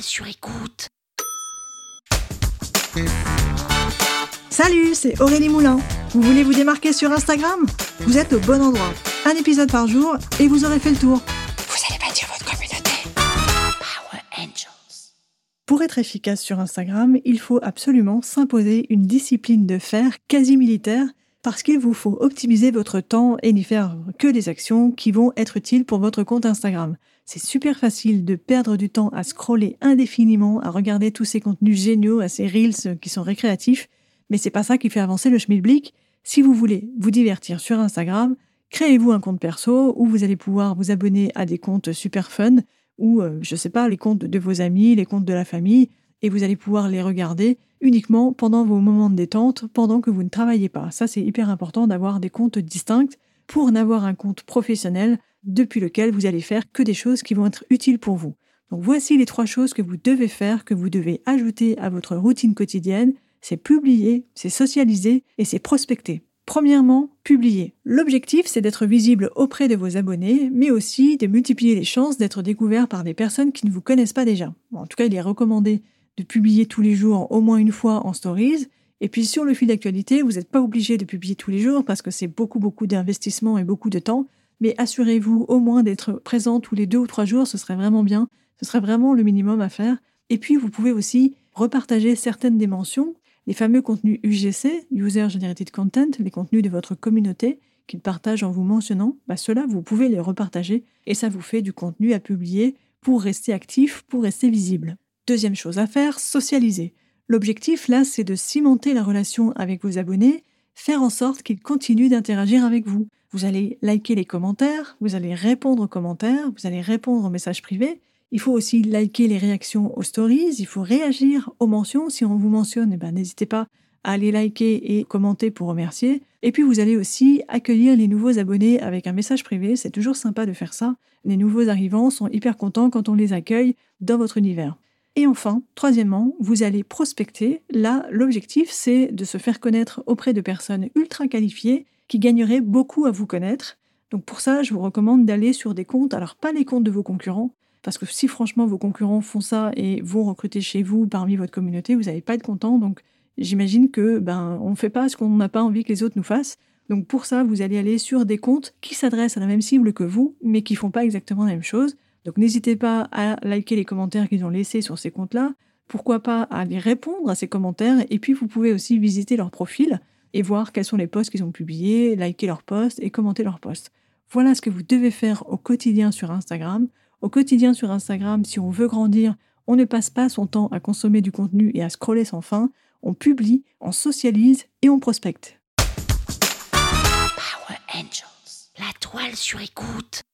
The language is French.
Sur écoute. Salut, c'est Aurélie Moulin. Vous voulez vous démarquer sur Instagram? Vous êtes au bon endroit. Un épisode par jour et vous aurez fait le tour. Vous allez bâtir votre communauté. Power Angels. Pour être efficace sur Instagram, il faut absolument s'imposer une discipline de fer quasi militaire parce qu'il vous faut optimiser votre temps et n'y faire que des actions qui vont être utiles pour votre compte Instagram. C'est super facile de perdre du temps à scroller indéfiniment, à regarder tous ces contenus géniaux, à ces reels qui sont récréatifs, mais c'est pas ça qui fait avancer le schmilblick. Si vous voulez vous divertir sur Instagram, créez-vous un compte perso où vous allez pouvoir vous abonner à des comptes super fun ou, euh, je sais pas, les comptes de vos amis, les comptes de la famille, et vous allez pouvoir les regarder uniquement pendant vos moments de détente, pendant que vous ne travaillez pas. Ça, c'est hyper important d'avoir des comptes distincts pour n'avoir un compte professionnel depuis lequel vous allez faire que des choses qui vont être utiles pour vous. Donc voici les trois choses que vous devez faire, que vous devez ajouter à votre routine quotidienne. C'est publier, c'est socialiser et c'est prospecter. Premièrement, publier. L'objectif, c'est d'être visible auprès de vos abonnés, mais aussi de multiplier les chances d'être découvert par des personnes qui ne vous connaissent pas déjà. en tout cas, il est recommandé de publier tous les jours au moins une fois en stories. Et puis sur le fil d'actualité, vous n'êtes pas obligé de publier tous les jours parce que c'est beaucoup beaucoup d'investissement et beaucoup de temps mais assurez-vous au moins d'être présent tous les deux ou trois jours, ce serait vraiment bien, ce serait vraiment le minimum à faire. Et puis vous pouvez aussi repartager certaines des mentions, les fameux contenus UGC, User Generated Content, les contenus de votre communauté qu'ils partagent en vous mentionnant, bah cela vous pouvez les repartager et ça vous fait du contenu à publier pour rester actif, pour rester visible. Deuxième chose à faire, socialiser. L'objectif là, c'est de cimenter la relation avec vos abonnés, faire en sorte qu'ils continuent d'interagir avec vous. Vous allez liker les commentaires, vous allez répondre aux commentaires, vous allez répondre aux messages privés. Il faut aussi liker les réactions aux stories, il faut réagir aux mentions. Si on vous mentionne, eh ben, n'hésitez pas à aller liker et commenter pour remercier. Et puis vous allez aussi accueillir les nouveaux abonnés avec un message privé. C'est toujours sympa de faire ça. Les nouveaux arrivants sont hyper contents quand on les accueille dans votre univers. Et enfin, troisièmement, vous allez prospecter. Là, l'objectif, c'est de se faire connaître auprès de personnes ultra qualifiées qui gagneraient beaucoup à vous connaître. Donc pour ça, je vous recommande d'aller sur des comptes, alors pas les comptes de vos concurrents, parce que si franchement vos concurrents font ça et vont recruter chez vous parmi votre communauté, vous n'allez pas être content. Donc j'imagine que ben on ne fait pas ce qu'on n'a pas envie que les autres nous fassent. Donc pour ça, vous allez aller sur des comptes qui s'adressent à la même cible que vous, mais qui font pas exactement la même chose. Donc n'hésitez pas à liker les commentaires qu'ils ont laissés sur ces comptes-là. Pourquoi pas à les répondre à ces commentaires. Et puis vous pouvez aussi visiter leur profil et voir quels sont les posts qu'ils ont publiés, liker leurs posts et commenter leurs posts. Voilà ce que vous devez faire au quotidien sur Instagram. Au quotidien sur Instagram, si on veut grandir, on ne passe pas son temps à consommer du contenu et à scroller sans fin. On publie, on socialise et on prospecte. Power Angels, la toile sur écoute.